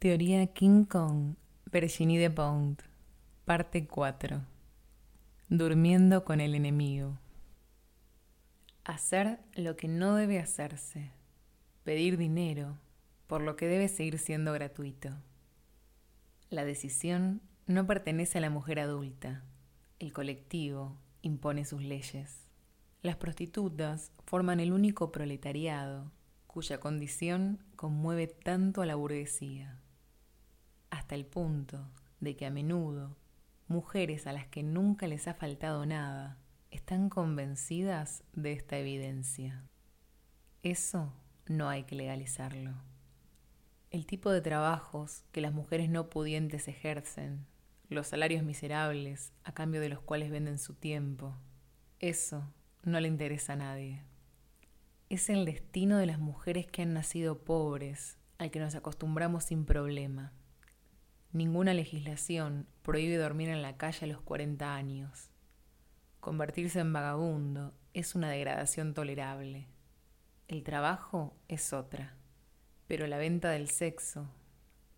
Teoría King Kong, Virginie de Pont, parte 4. Durmiendo con el enemigo. Hacer lo que no debe hacerse. Pedir dinero por lo que debe seguir siendo gratuito. La decisión no pertenece a la mujer adulta. El colectivo impone sus leyes. Las prostitutas forman el único proletariado cuya condición conmueve tanto a la burguesía hasta el punto de que a menudo mujeres a las que nunca les ha faltado nada están convencidas de esta evidencia. Eso no hay que legalizarlo. El tipo de trabajos que las mujeres no pudientes ejercen, los salarios miserables a cambio de los cuales venden su tiempo, eso no le interesa a nadie. Es el destino de las mujeres que han nacido pobres, al que nos acostumbramos sin problema Ninguna legislación prohíbe dormir en la calle a los 40 años. Convertirse en vagabundo es una degradación tolerable. El trabajo es otra. Pero la venta del sexo,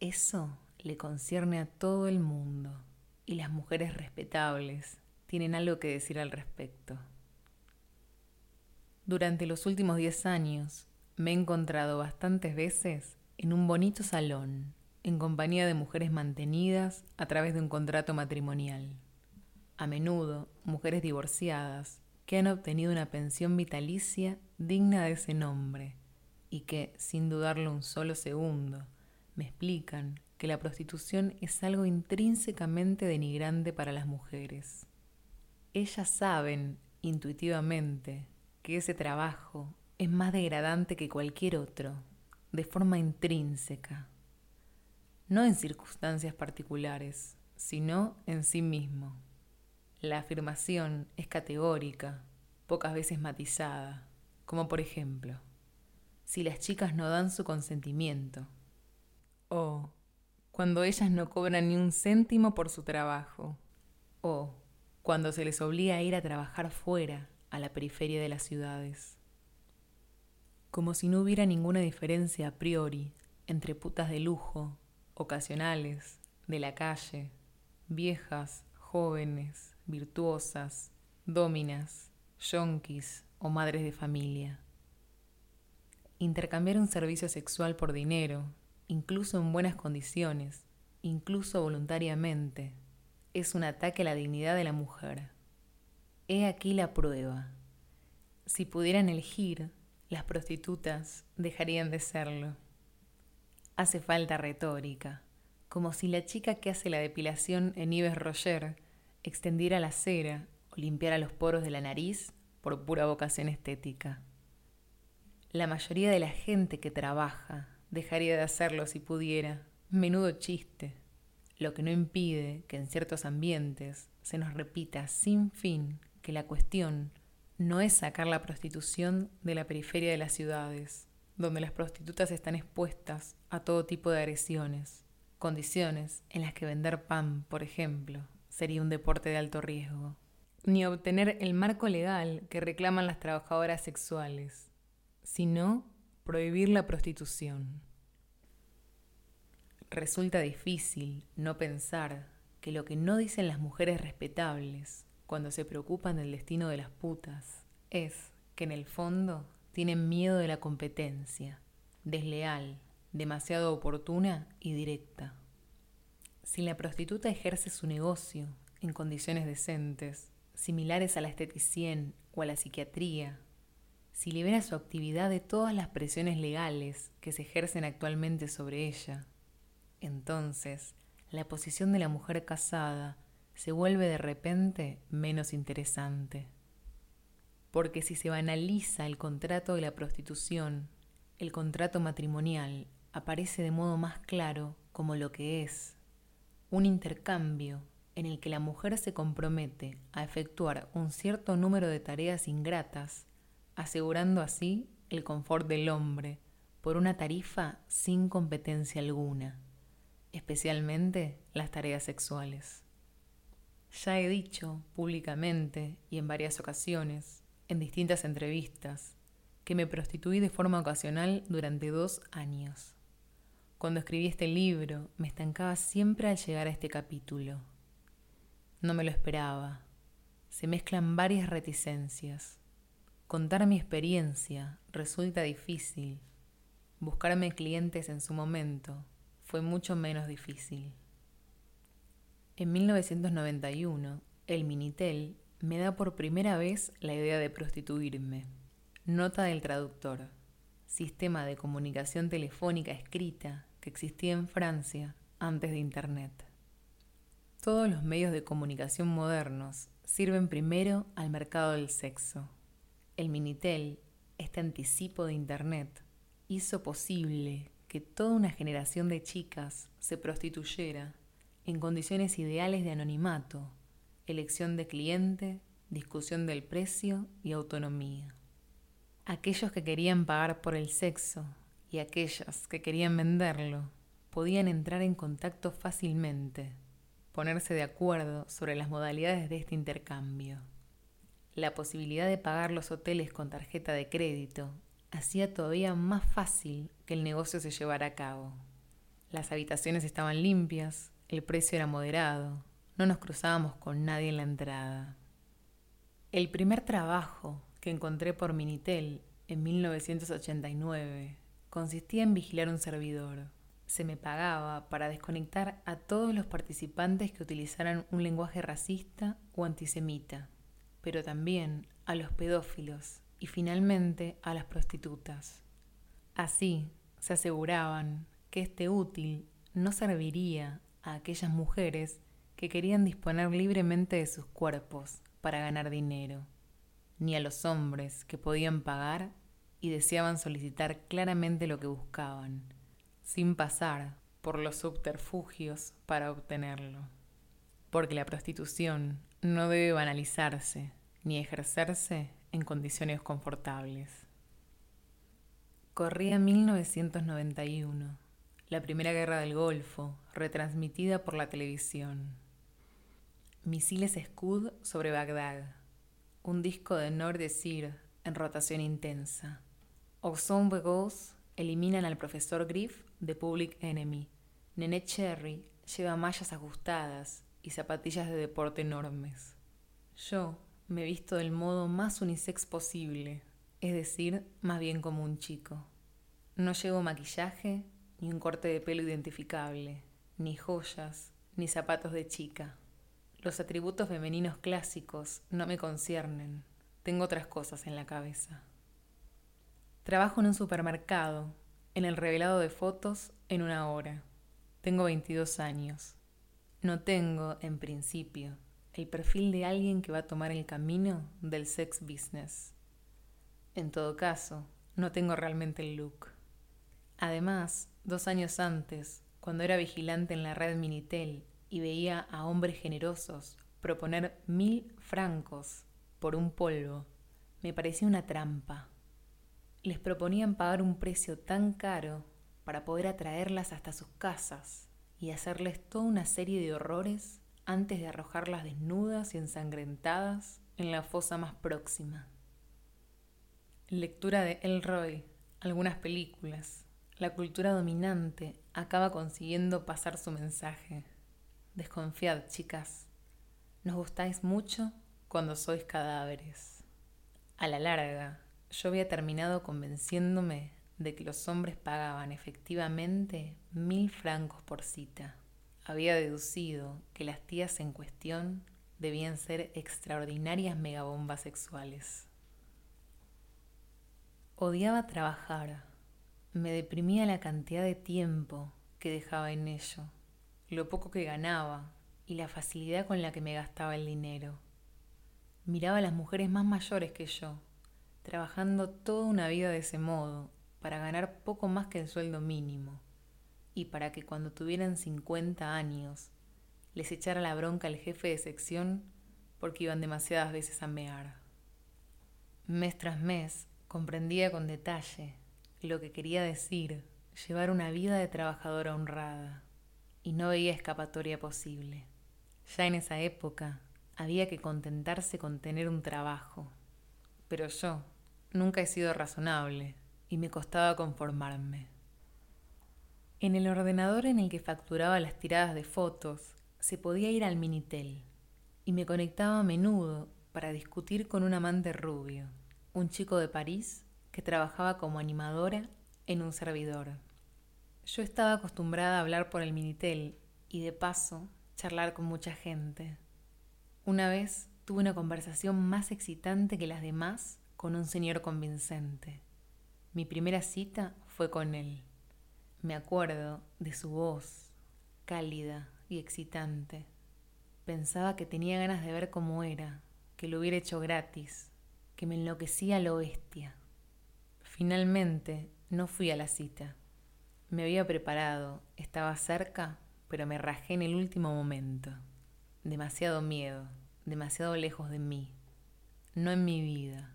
eso le concierne a todo el mundo. Y las mujeres respetables tienen algo que decir al respecto. Durante los últimos 10 años me he encontrado bastantes veces en un bonito salón en compañía de mujeres mantenidas a través de un contrato matrimonial. A menudo, mujeres divorciadas que han obtenido una pensión vitalicia digna de ese nombre y que, sin dudarlo un solo segundo, me explican que la prostitución es algo intrínsecamente denigrante para las mujeres. Ellas saben intuitivamente que ese trabajo es más degradante que cualquier otro, de forma intrínseca no en circunstancias particulares, sino en sí mismo. La afirmación es categórica, pocas veces matizada, como por ejemplo, si las chicas no dan su consentimiento, o cuando ellas no cobran ni un céntimo por su trabajo, o cuando se les obliga a ir a trabajar fuera, a la periferia de las ciudades. Como si no hubiera ninguna diferencia a priori entre putas de lujo ocasionales, de la calle, viejas, jóvenes, virtuosas, dóminas, yonkis o madres de familia. Intercambiar un servicio sexual por dinero, incluso en buenas condiciones, incluso voluntariamente, es un ataque a la dignidad de la mujer. He aquí la prueba. Si pudieran elegir, las prostitutas dejarían de serlo. Hace falta retórica, como si la chica que hace la depilación en Yves Roger extendiera la cera o limpiara los poros de la nariz por pura vocación estética. La mayoría de la gente que trabaja dejaría de hacerlo si pudiera. Menudo chiste. Lo que no impide que en ciertos ambientes se nos repita sin fin que la cuestión no es sacar la prostitución de la periferia de las ciudades, donde las prostitutas están expuestas a todo tipo de agresiones, condiciones en las que vender pan, por ejemplo, sería un deporte de alto riesgo, ni obtener el marco legal que reclaman las trabajadoras sexuales, sino prohibir la prostitución. Resulta difícil no pensar que lo que no dicen las mujeres respetables cuando se preocupan del destino de las putas es que en el fondo tienen miedo de la competencia, desleal, demasiado oportuna y directa. Si la prostituta ejerce su negocio en condiciones decentes, similares a la esteticien o a la psiquiatría, si libera su actividad de todas las presiones legales que se ejercen actualmente sobre ella, entonces la posición de la mujer casada se vuelve de repente menos interesante porque si se banaliza el contrato de la prostitución, el contrato matrimonial aparece de modo más claro como lo que es, un intercambio en el que la mujer se compromete a efectuar un cierto número de tareas ingratas, asegurando así el confort del hombre por una tarifa sin competencia alguna, especialmente las tareas sexuales. Ya he dicho públicamente y en varias ocasiones en distintas entrevistas que me prostituí de forma ocasional durante dos años. Cuando escribí este libro, me estancaba siempre al llegar a este capítulo. No me lo esperaba. Se mezclan varias reticencias. Contar mi experiencia resulta difícil. Buscarme clientes en su momento fue mucho menos difícil. En 1991, el Minitel me da por primera vez la idea de prostituirme. Nota del traductor. Sistema de comunicación telefónica escrita que existía en Francia antes de Internet. Todos los medios de comunicación modernos sirven primero al mercado del sexo. El Minitel, este anticipo de Internet, hizo posible que toda una generación de chicas se prostituyera en condiciones ideales de anonimato, elección de cliente, discusión del precio y autonomía. Aquellos que querían pagar por el sexo y aquellas que querían venderlo podían entrar en contacto fácilmente, ponerse de acuerdo sobre las modalidades de este intercambio. La posibilidad de pagar los hoteles con tarjeta de crédito hacía todavía más fácil que el negocio se llevara a cabo. Las habitaciones estaban limpias, el precio era moderado, no nos cruzábamos con nadie en la entrada. El primer trabajo que encontré por Minitel en 1989 consistía en vigilar un servidor. Se me pagaba para desconectar a todos los participantes que utilizaran un lenguaje racista o antisemita, pero también a los pedófilos y finalmente a las prostitutas. Así se aseguraban que este útil no serviría a aquellas mujeres que querían disponer libremente de sus cuerpos para ganar dinero, ni a los hombres que podían pagar y deseaban solicitar claramente lo que buscaban, sin pasar por los subterfugios para obtenerlo. Porque la prostitución no debe banalizarse ni ejercerse en condiciones confortables. Corría 1991 la Primera Guerra del Golfo, retransmitida por la televisión. Misiles Scud sobre Bagdad. Un disco de Nord Sir en rotación intensa. Oxon Begos eliminan al profesor Griff de Public Enemy. Nene Cherry lleva mallas ajustadas y zapatillas de deporte enormes. Yo me visto del modo más unisex posible, es decir, más bien como un chico. No llevo maquillaje ni un corte de pelo identificable, ni joyas, ni zapatos de chica. Los atributos femeninos clásicos no me conciernen, tengo otras cosas en la cabeza. Trabajo en un supermercado, en el revelado de fotos, en una hora. Tengo 22 años. No tengo, en principio, el perfil de alguien que va a tomar el camino del sex business. En todo caso, no tengo realmente el look. Además, Dos años antes, cuando era vigilante en la red Minitel y veía a hombres generosos proponer mil francos por un polvo, me parecía una trampa. Les proponían pagar un precio tan caro para poder atraerlas hasta sus casas y hacerles toda una serie de horrores antes de arrojarlas desnudas y ensangrentadas en la fosa más próxima. Lectura de Elroy, algunas películas, la cultura dominante acaba consiguiendo pasar su mensaje. Desconfiad, chicas. Nos gustáis mucho cuando sois cadáveres. A la larga, yo había terminado convenciéndome de que los hombres pagaban efectivamente mil francos por cita. Había deducido que las tías en cuestión debían ser extraordinarias megabombas sexuales. Odiaba trabajar me deprimía la cantidad de tiempo que dejaba en ello, lo poco que ganaba y la facilidad con la que me gastaba el dinero. Miraba a las mujeres más mayores que yo, trabajando toda una vida de ese modo, para ganar poco más que el sueldo mínimo, y para que cuando tuvieran 50 años les echara la bronca al jefe de sección porque iban demasiadas veces a mear. Mes tras mes comprendía con detalle lo que quería decir, llevar una vida de trabajadora honrada, y no veía escapatoria posible. Ya en esa época había que contentarse con tener un trabajo, pero yo nunca he sido razonable y me costaba conformarme. En el ordenador en el que facturaba las tiradas de fotos, se podía ir al Minitel y me conectaba a menudo para discutir con un amante rubio, un chico de París que trabajaba como animadora en un servidor. Yo estaba acostumbrada a hablar por el Minitel y de paso charlar con mucha gente. Una vez tuve una conversación más excitante que las demás con un señor convincente. Mi primera cita fue con él. Me acuerdo de su voz, cálida y excitante. Pensaba que tenía ganas de ver cómo era, que lo hubiera hecho gratis, que me enloquecía lo bestia. Finalmente, no fui a la cita. Me había preparado, estaba cerca, pero me rajé en el último momento. Demasiado miedo, demasiado lejos de mí, no en mi vida.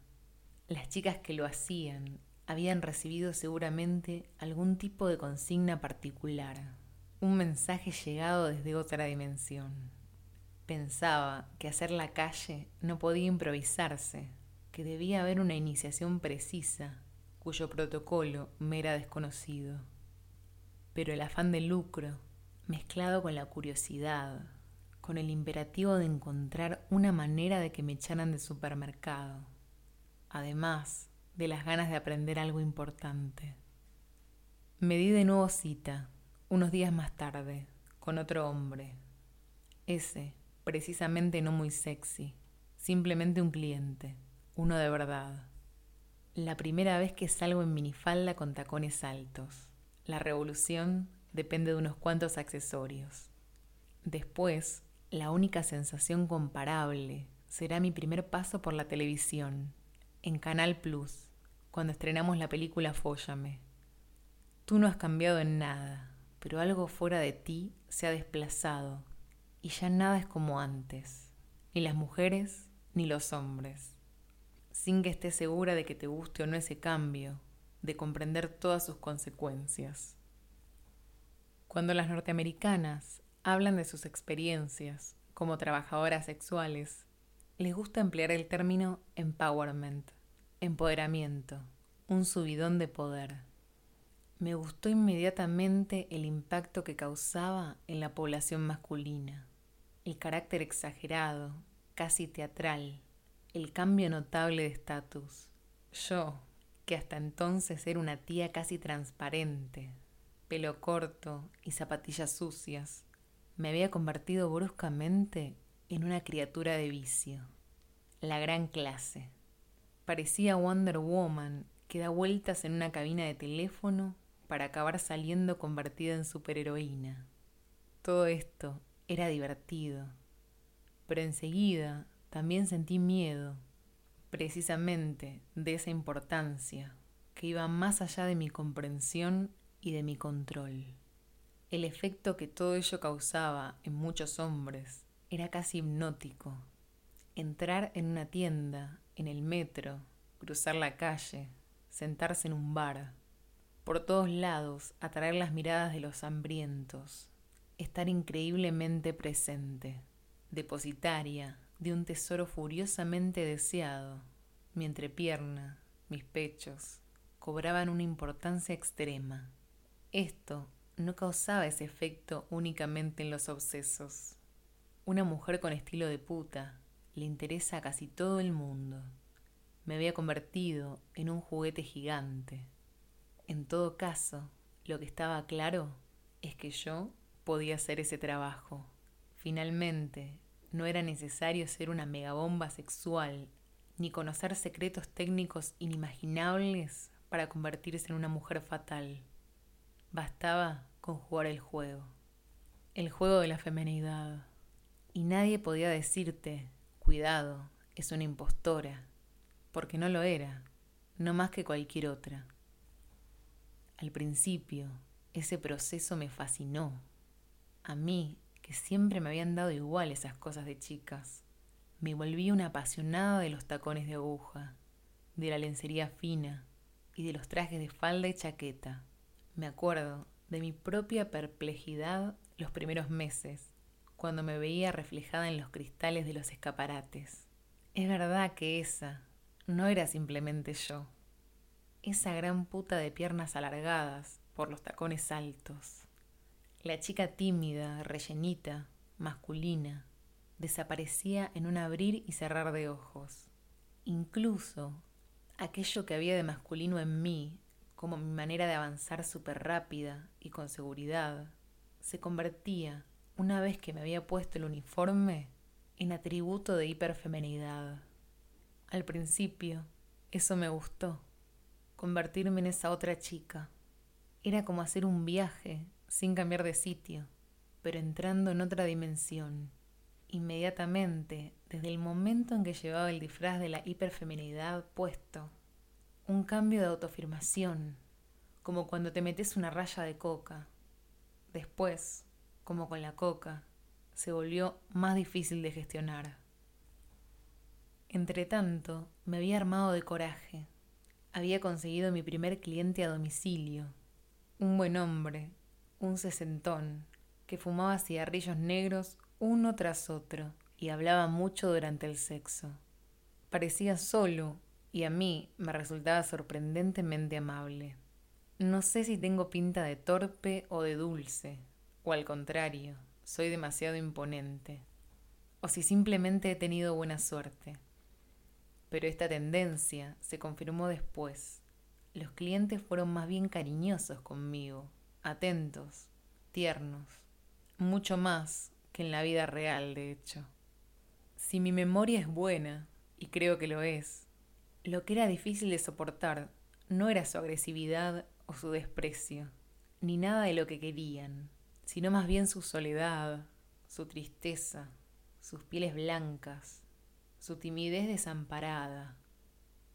Las chicas que lo hacían habían recibido seguramente algún tipo de consigna particular, un mensaje llegado desde otra dimensión. Pensaba que hacer la calle no podía improvisarse, que debía haber una iniciación precisa, cuyo protocolo me era desconocido. Pero el afán de lucro, mezclado con la curiosidad, con el imperativo de encontrar una manera de que me echaran del supermercado, además de las ganas de aprender algo importante. Me di de nuevo cita, unos días más tarde, con otro hombre. Ese, precisamente no muy sexy, simplemente un cliente, uno de verdad. La primera vez que salgo en minifalda con tacones altos. La revolución depende de unos cuantos accesorios. Después, la única sensación comparable será mi primer paso por la televisión, en Canal Plus, cuando estrenamos la película Fóllame. Tú no has cambiado en nada, pero algo fuera de ti se ha desplazado y ya nada es como antes, ni las mujeres ni los hombres, sin que estés segura de que te guste o no ese cambio, de comprender todas sus consecuencias. Cuando las norteamericanas hablan de sus experiencias como trabajadoras sexuales, les gusta emplear el término empowerment, empoderamiento, un subidón de poder. Me gustó inmediatamente el impacto que causaba en la población masculina, el carácter exagerado, casi teatral, el cambio notable de estatus. Yo, que hasta entonces era una tía casi transparente, pelo corto y zapatillas sucias, me había convertido bruscamente en una criatura de vicio, la gran clase. Parecía Wonder Woman que da vueltas en una cabina de teléfono para acabar saliendo convertida en superheroína. Todo esto era divertido, pero enseguida también sentí miedo, precisamente de esa importancia que iba más allá de mi comprensión y de mi control. El efecto que todo ello causaba en muchos hombres era casi hipnótico. Entrar en una tienda, en el metro, cruzar la calle, sentarse en un bar, por todos lados atraer las miradas de los hambrientos, estar increíblemente presente, depositaria de un tesoro furiosamente deseado, mi entrepierna, mis pechos, cobraban una importancia extrema. Esto no causaba ese efecto únicamente en los obsesos. Una mujer con estilo de puta le interesa a casi todo el mundo. Me había convertido en un juguete gigante. En todo caso, lo que estaba claro es que yo podía hacer ese trabajo. Finalmente, no era necesario ser una megabomba sexual ni conocer secretos técnicos inimaginables para convertirse en una mujer fatal. Bastaba con jugar el juego, el juego de la femenidad. Y nadie podía decirte, cuidado, es una impostora, porque no lo era, no más que cualquier otra. Al principio, ese proceso me fascinó. A mí, que siempre me habían dado igual esas cosas de chicas, me volví una apasionada de los tacones de aguja, de la lencería fina y de los trajes de falda y chaqueta. Me acuerdo de mi propia perplejidad los primeros meses, cuando me veía reflejada en los cristales de los escaparates. Es verdad que esa no era simplemente yo. Esa gran puta de piernas alargadas, por los tacones altos. La chica tímida, rellenita, masculina, desaparecía en un abrir y cerrar de ojos. Incluso aquello que había de masculino en mí, como mi manera de avanzar súper rápida y con seguridad, se convertía, una vez que me había puesto el uniforme, en atributo de hiperfemenidad. Al principio, eso me gustó, convertirme en esa otra chica. Era como hacer un viaje sin cambiar de sitio, pero entrando en otra dimensión. Inmediatamente, desde el momento en que llevaba el disfraz de la hiperfeminidad puesto, un cambio de autoafirmación, como cuando te metes una raya de coca. Después, como con la coca, se volvió más difícil de gestionar. Entretanto, me había armado de coraje. Había conseguido mi primer cliente a domicilio. Un buen hombre, un sesentón, que fumaba cigarrillos negros uno tras otro y hablaba mucho durante el sexo. Parecía solo y a mí me resultaba sorprendentemente amable. No sé si tengo pinta de torpe o de dulce, o al contrario, soy demasiado imponente, o si simplemente he tenido buena suerte. Pero esta tendencia se confirmó después. Los clientes fueron más bien cariñosos conmigo, atentos, tiernos, mucho más que en la vida real, de hecho. Si mi memoria es buena, y creo que lo es, lo que era difícil de soportar no era su agresividad o su desprecio, ni nada de lo que querían sino más bien su soledad, su tristeza, sus pieles blancas, su timidez desamparada,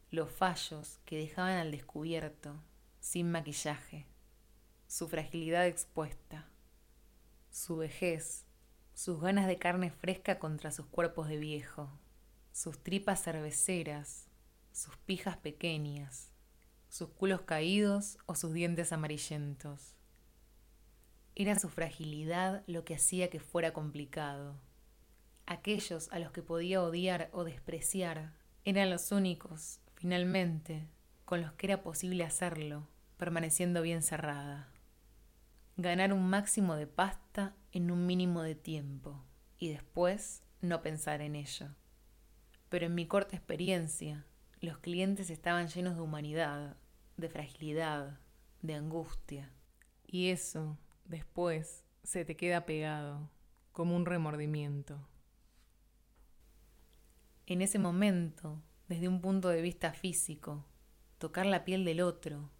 los fallos que dejaban al descubierto, sin maquillaje, su fragilidad expuesta, su vejez, sus ganas de carne fresca contra sus cuerpos de viejo, sus tripas cerveceras, sus pijas pequeñas, sus culos caídos o sus dientes amarillentos era su fragilidad lo que hacía que fuera complicado. Aquellos a los que podía odiar o despreciar eran los únicos, finalmente, con los que era posible hacerlo, permaneciendo bien cerrada. Ganar un máximo de pasta en un mínimo de tiempo y después no pensar en ello. Pero en mi corta experiencia, los clientes estaban llenos de humanidad, de fragilidad, de angustia. Y eso después se te queda pegado como un remordimiento. En ese momento, desde un punto de vista físico, tocar la piel del otro,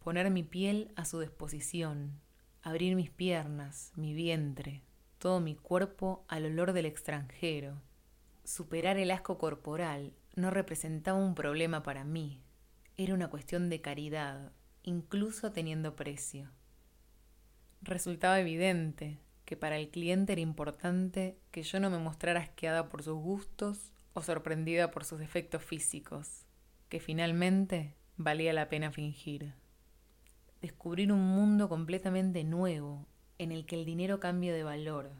poner mi piel a su disposición, abrir mis piernas, mi vientre, todo mi cuerpo al olor del extranjero, superar el asco corporal no representaba un problema para mí, era una cuestión de caridad, incluso teniendo precio. Resultaba evidente que para el cliente era importante que yo no me mostrara asqueada por sus gustos o sorprendida por sus defectos físicos, que finalmente valía la pena fingir. Descubrir un mundo completamente nuevo en el que el dinero cambie de valor,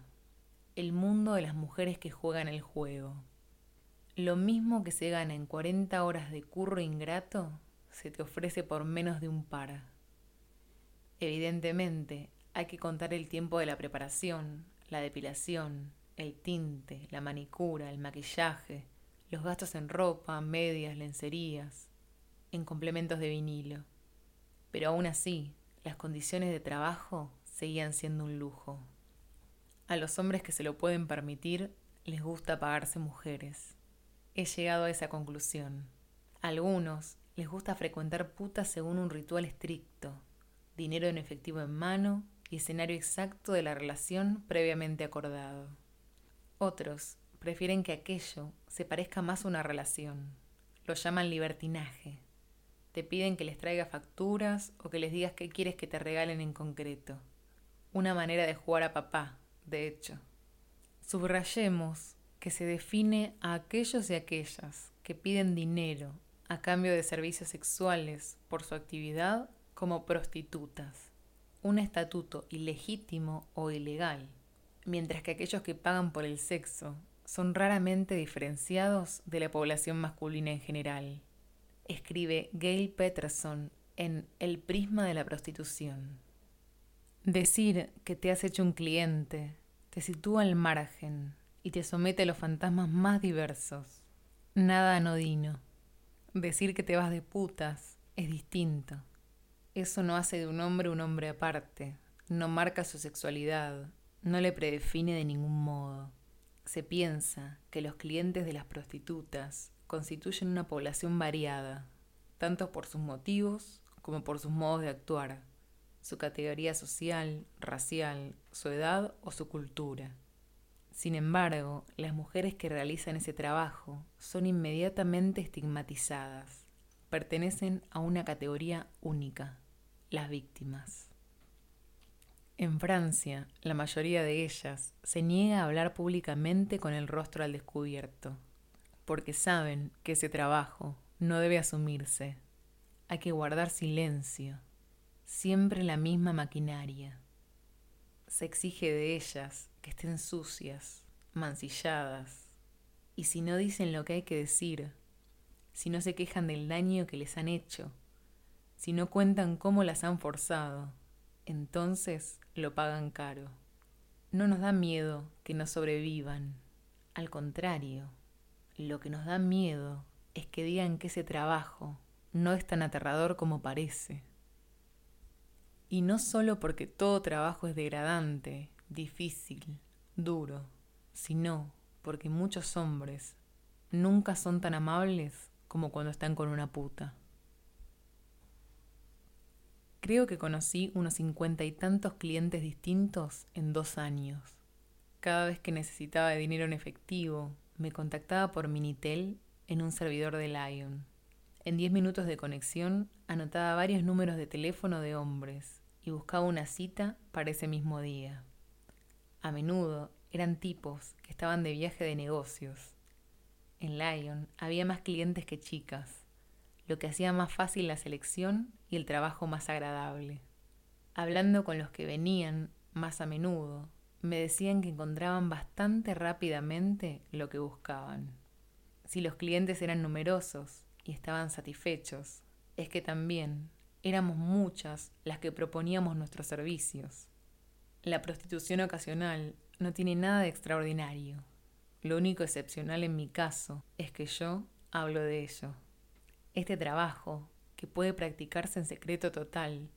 el mundo de las mujeres que juegan el juego. Lo mismo que se gana en 40 horas de curro ingrato, se te ofrece por menos de un par. Evidentemente, hay que contar el tiempo de la preparación, la depilación, el tinte, la manicura, el maquillaje, los gastos en ropa, medias, lencerías, en complementos de vinilo. Pero aún así, las condiciones de trabajo seguían siendo un lujo. A los hombres que se lo pueden permitir les gusta pagarse mujeres. He llegado a esa conclusión. A algunos les gusta frecuentar putas según un ritual estricto, dinero en efectivo en mano y escenario exacto de la relación previamente acordado. Otros prefieren que aquello se parezca más a una relación. Lo llaman libertinaje. Te piden que les traiga facturas o que les digas qué quieres que te regalen en concreto. Una manera de jugar a papá, de hecho. Subrayemos que se define a aquellos y aquellas que piden dinero a cambio de servicios sexuales por su actividad como prostitutas un estatuto ilegítimo o ilegal, mientras que aquellos que pagan por el sexo son raramente diferenciados de la población masculina en general. Escribe Gail Peterson en El prisma de la prostitución. Decir que te has hecho un cliente te sitúa al margen y te somete a los fantasmas más diversos. Nada anodino. Decir que te vas de putas es distinto. Eso no hace de un hombre un hombre aparte, no marca su sexualidad, no le predefine de ningún modo. Se piensa que los clientes de las prostitutas constituyen una población variada, tanto por sus motivos como por sus modos de actuar, su categoría social, racial, su edad o su cultura. Sin embargo, las mujeres que realizan ese trabajo son inmediatamente estigmatizadas, pertenecen a una categoría única, las víctimas. En Francia, la mayoría de ellas se niega a hablar públicamente con el rostro al descubierto, porque saben que ese trabajo no debe asumirse. Hay que guardar silencio, siempre la misma maquinaria. Se exige de ellas que estén sucias, mancilladas, y si no dicen lo que hay que decir, si no se quejan del daño que les han hecho, si no cuentan cómo las han forzado, entonces lo pagan caro. No nos da miedo que no sobrevivan. Al contrario, lo que nos da miedo es que digan que ese trabajo no es tan aterrador como parece. Y no solo porque todo trabajo es degradante, difícil, duro, sino porque muchos hombres nunca son tan amables como cuando están con una puta. Creo que conocí unos cincuenta y tantos clientes distintos en dos años. Cada vez que necesitaba de dinero en efectivo, me contactaba por Minitel en un servidor de Lion. En diez minutos de conexión anotaba varios números de teléfono de hombres y buscaba una cita para ese mismo día. A menudo eran tipos que estaban de viaje de negocios. En Lion había más clientes que chicas, lo que hacía más fácil la selección y el trabajo más agradable. Hablando con los que venían más a menudo, me decían que encontraban bastante rápidamente lo que buscaban. Si los clientes eran numerosos y estaban satisfechos, es que también éramos muchas las que proponíamos nuestros servicios. La prostitución ocasional no tiene nada de extraordinario. Lo único excepcional en mi caso es que yo hablo de ello. Este trabajo, que puede practicarse en secreto total,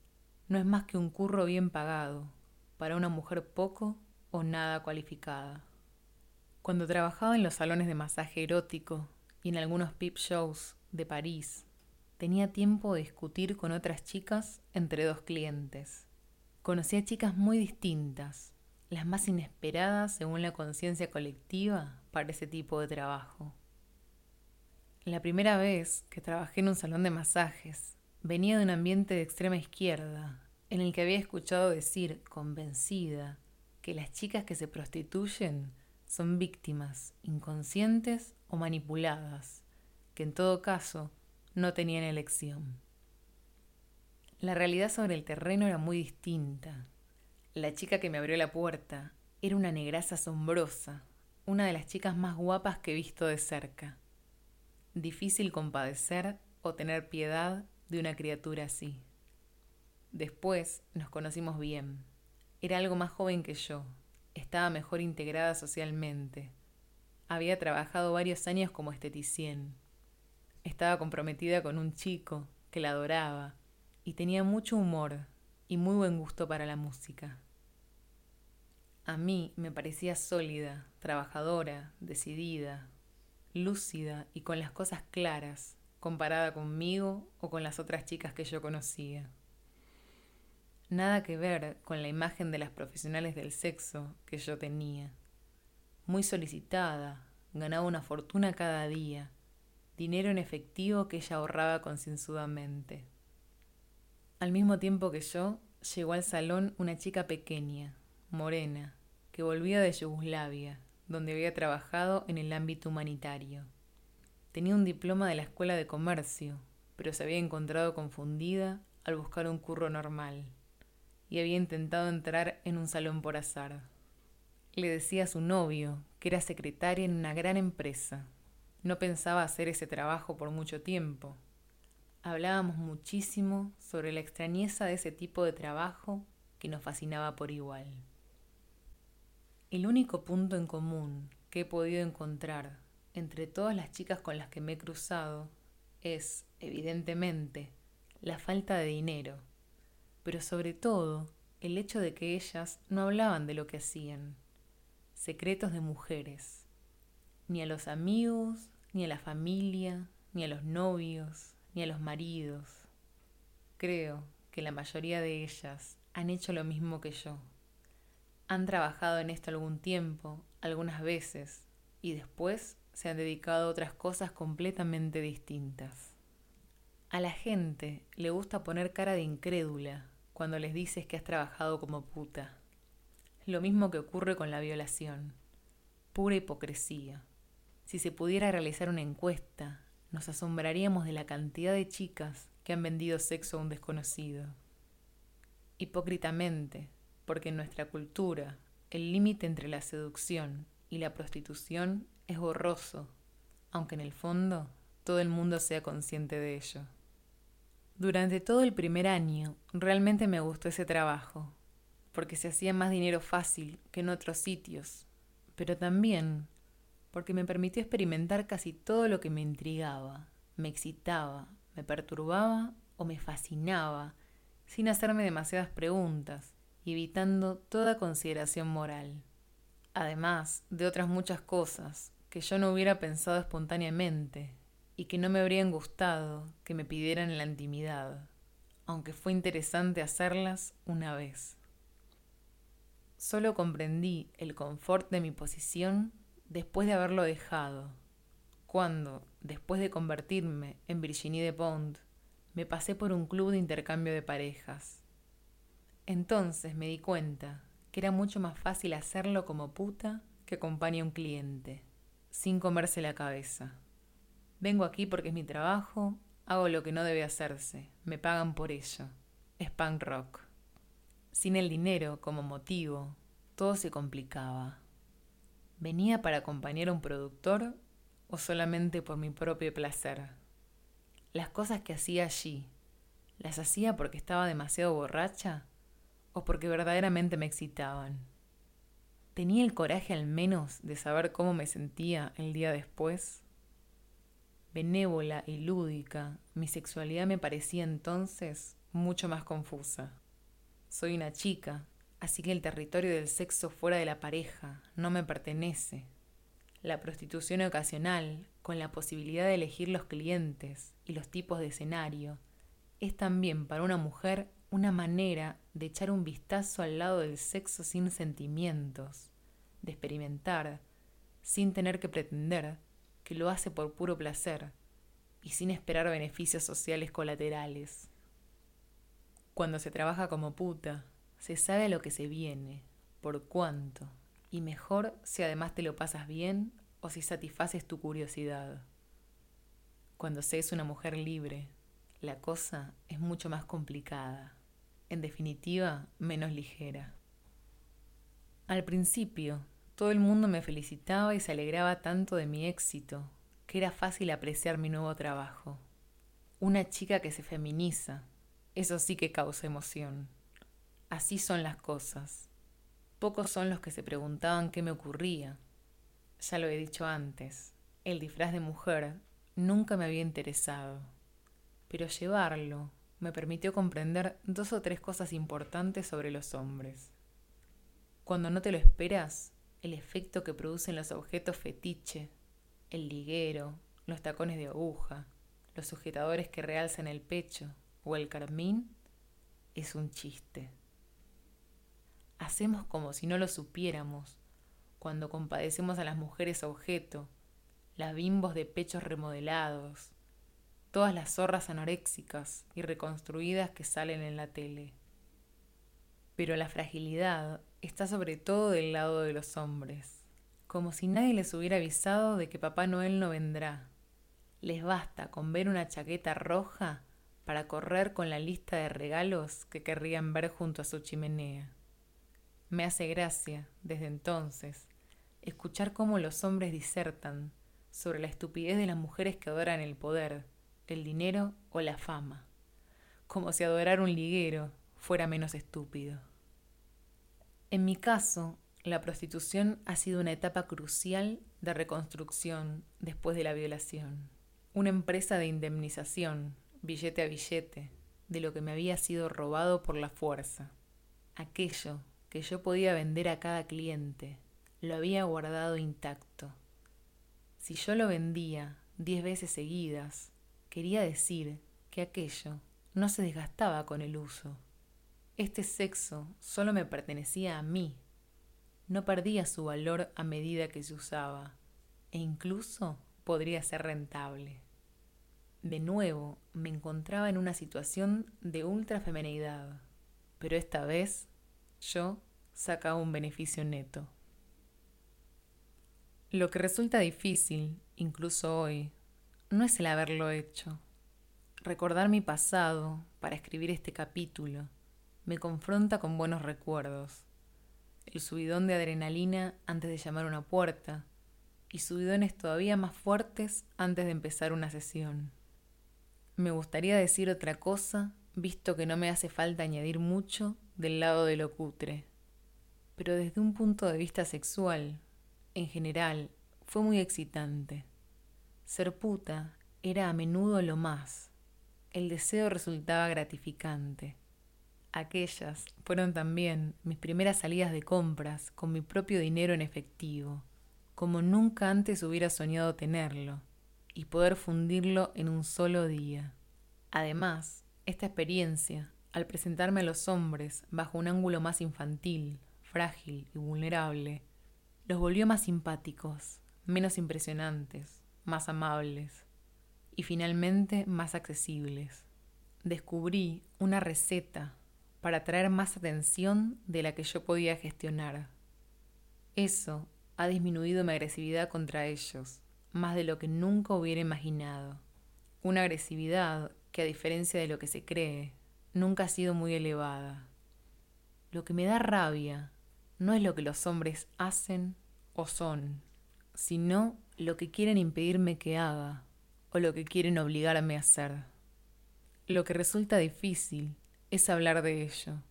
no es más que un curro bien pagado para una mujer poco o nada cualificada. Cuando trabajaba en los salones de masaje erótico y en algunos peep shows de París, tenía tiempo de discutir con otras chicas entre dos clientes. Conocí a chicas muy distintas, las más inesperadas según la conciencia colectiva para ese tipo de trabajo. La primera vez que trabajé en un salón de masajes, venía de un ambiente de extrema izquierda, en el que había escuchado decir, convencida, que las chicas que se prostituyen son víctimas inconscientes o manipuladas, que en todo caso no tenían elección. La realidad sobre el terreno era muy distinta. La chica que me abrió la puerta era una negraza asombrosa, una de las chicas más guapas que he visto de cerca. Difícil compadecer o tener piedad de una criatura así. Después nos conocimos bien. Era algo más joven que yo. Estaba mejor integrada socialmente. Había trabajado varios años como esteticien. Estaba comprometida con un chico que la adoraba y tenía mucho humor y muy buen gusto para la música. A mí me parecía sólida, trabajadora, decidida, lúcida y con las cosas claras, comparada conmigo o con las otras chicas que yo conocía. Nada que ver con la imagen de las profesionales del sexo que yo tenía. Muy solicitada, ganaba una fortuna cada día, dinero en efectivo que ella ahorraba concienzudamente. Al mismo tiempo que yo, llegó al salón una chica pequeña, morena, que volvía de Yugoslavia, donde había trabajado en el ámbito humanitario. Tenía un diploma de la Escuela de Comercio, pero se había encontrado confundida al buscar un curro normal y había intentado entrar en un salón por azar. Le decía a su novio que era secretaria en una gran empresa. No pensaba hacer ese trabajo por mucho tiempo. Hablábamos muchísimo sobre la extrañeza de ese tipo de trabajo que nos fascinaba por igual. El único punto en común que he podido encontrar entre todas las chicas con las que me he cruzado es, evidentemente, la falta de dinero, pero sobre todo el hecho de que ellas no hablaban de lo que hacían, secretos de mujeres, ni a los amigos, ni a la familia, ni a los novios, ni a los maridos. Creo que la mayoría de ellas han hecho lo mismo que yo. Han trabajado en esto algún tiempo, algunas veces, y después se han dedicado a otras cosas completamente distintas. A la gente le gusta poner cara de incrédula cuando les dices que has trabajado como puta. Lo mismo que ocurre con la violación. Pura hipocresía. Si se pudiera realizar una encuesta, nos asombraríamos de la cantidad de chicas que han vendido sexo a un desconocido. Hipócritamente, porque en nuestra cultura el límite entre la seducción y la prostitución es borroso, aunque en el fondo todo el mundo sea consciente de ello. Durante todo el primer año realmente me gustó ese trabajo, porque se hacía más dinero fácil que en otros sitios, pero también porque me permitió experimentar casi todo lo que me intrigaba, me excitaba, me perturbaba o me fascinaba, sin hacerme demasiadas preguntas evitando toda consideración moral. Además de otras muchas cosas que yo no hubiera pensado espontáneamente y que no me habrían gustado que me pidieran la intimidad, aunque fue interesante hacerlas una vez. Solo comprendí el confort de mi posición después de haberlo dejado, cuando, después de convertirme en Virginie de Pont, me pasé por un club de intercambio de parejas. Entonces me di cuenta que era mucho más fácil hacerlo como puta que acompañe a un cliente sin comerse la cabeza. Vengo aquí porque es mi trabajo, hago lo que no debe hacerse, me pagan por ello. Es punk rock. Sin el dinero como motivo, todo se complicaba. ¿Venía para acompañar a un productor o solamente por mi propio placer? Las cosas que hacía allí, ¿las hacía porque estaba demasiado borracha o porque verdaderamente me excitaban? ¿Tenía el coraje al menos de saber cómo me sentía el día después? Benévola y lúdica, mi sexualidad me parecía entonces mucho más confusa. Soy una chica, así que el territorio del sexo fuera de la pareja no me pertenece. La prostitución ocasional, con la posibilidad de elegir los clientes y los tipos de escenario, es también para una mujer una manera de echar un vistazo al lado del sexo sin sentimientos, de experimentar, sin tener que pretender lo hace por puro placer y sin esperar beneficios sociales colaterales. Cuando se trabaja como puta, se sabe a lo que se viene, por cuánto, y mejor si además te lo pasas bien o si satisfaces tu curiosidad. Cuando se es una mujer libre, la cosa es mucho más complicada en definitiva, menos ligera. Al principio, todo el mundo me felicitaba y se alegraba tanto de mi éxito, que era fácil apreciar mi nuevo trabajo. Una chica que se feminiza, eso sí que causa emoción. Así son las cosas. Pocos son los que se preguntaban qué me ocurría. Ya lo he dicho antes, el disfraz de mujer nunca me había interesado, pero llevarlo, me permitió comprender dos o tres cosas importantes sobre los hombres. Cuando no te lo esperas, el efecto que producen los objetos fetiche, el liguero, los tacones de aguja, los sujetadores que realzan el pecho o el carmín, es un chiste. Hacemos como si no lo supiéramos cuando compadecemos a las mujeres objeto, las bimbos de pechos remodelados, todas las zorras anoréxicas y reconstruidas que salen en la tele. Pero la fragilidad está sobre todo del lado de los hombres, como si nadie les hubiera avisado de que Papá Noel no vendrá. Les basta con ver una chaqueta roja para correr con la lista de regalos que querrían ver junto a su chimenea. Me hace gracia, desde entonces, escuchar cómo los hombres disertan sobre la estupidez de las mujeres que adoran el poder, el dinero o la fama, como si adorar un liguero fuera menos estúpido. En mi caso, la prostitución ha sido una etapa crucial de reconstrucción después de la violación. Una empresa de indemnización, billete a billete, de lo que me había sido robado por la fuerza. Aquello que yo podía vender a cada cliente, lo había guardado intacto. Si yo lo vendía diez veces seguidas, quería decir que aquello no se desgastaba con el uso. Este sexo solo me pertenecía a mí no perdía su valor a medida que se usaba e incluso podría ser rentable. De nuevo me encontraba en una situación de ultrafemenidad, pero esta vez yo sacaba un beneficio neto. Lo que resulta difícil, incluso hoy, no es el haberlo hecho. Recordar mi pasado para escribir este capítulo me confronta con buenos recuerdos el subidón de adrenalina antes de llamar a una puerta y subidones todavía más fuertes antes de empezar una sesión. Me gustaría decir otra cosa, visto que no me hace falta añadir mucho del lado de lo cutre. Pero desde un punto de vista sexual, en general, fue muy excitante. Ser puta era a menudo lo más. El deseo resultaba gratificante. Aquellas fueron también mis primeras salidas de compras con mi propio dinero en efectivo, como nunca antes hubiera soñado tenerlo, y poder fundirlo en un solo día. Además, esta experiencia, al presentarme a los hombres bajo un ángulo más infantil, frágil y vulnerable, los volvió más simpáticos, menos impresionantes, más amables y finalmente más accesibles. Descubrí una receta para atraer más atención de la que yo podía gestionar. Eso ha disminuido mi agresividad contra ellos, más de lo que nunca hubiera imaginado. Una agresividad que a diferencia de lo que se cree, nunca ha sido muy elevada. Lo que me da rabia no es lo que los hombres hacen o son, sino lo que quieren impedirme que haga o lo que quieren obligarme a hacer. Lo que resulta difícil es hablar de ello,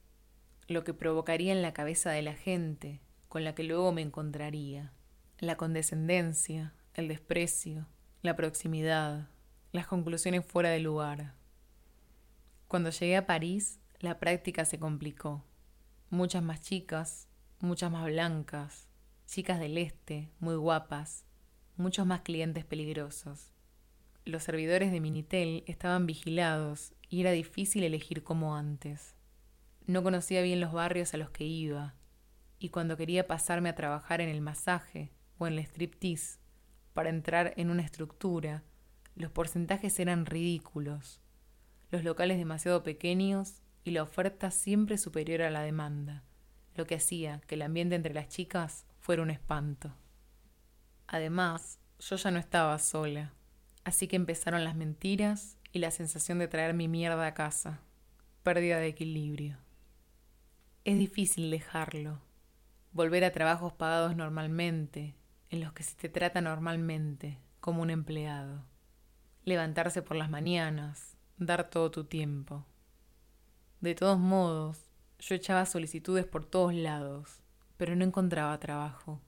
lo que provocaría en la cabeza de la gente con la que luego me encontraría, la condescendencia, el desprecio, la proximidad, las conclusiones fuera de lugar. Cuando llegué a París, la práctica se complicó. Muchas más chicas, muchas más blancas, chicas del este, muy guapas, muchos más clientes peligrosos. Los servidores de Minitel estaban vigilados y era difícil elegir como antes. No conocía bien los barrios a los que iba, y cuando quería pasarme a trabajar en el masaje o en el striptease para entrar en una estructura, los porcentajes eran ridículos, los locales demasiado pequeños y la oferta siempre superior a la demanda, lo que hacía que el ambiente entre las chicas fuera un espanto. Además, yo ya no estaba sola, así que empezaron las mentiras y la sensación de traer mi mierda a casa. Pérdida de equilibrio. Es difícil dejarlo. Volver a trabajos pagados normalmente, en los que se te trata normalmente, como un empleado. Levantarse por las mañanas, dar todo tu tiempo. De todos modos, yo echaba solicitudes por todos lados, pero no encontraba trabajo.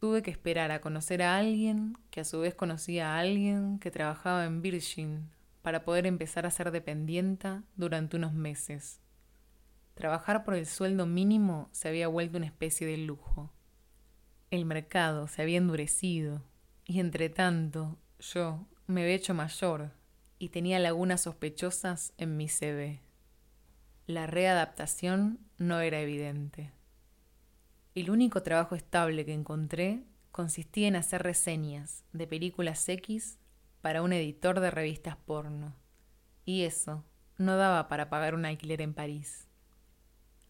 Tuve que esperar a conocer a alguien que a su vez conocía a alguien que trabajaba en Virgin para poder empezar a ser dependienta durante unos meses. Trabajar por el sueldo mínimo se había vuelto una especie de lujo. El mercado se había endurecido y entre tanto yo me había hecho mayor y tenía lagunas sospechosas en mi CV. La readaptación no era evidente. El único trabajo estable que encontré consistía en hacer reseñas de películas X para un editor de revistas porno. Y eso no daba para pagar un alquiler en París.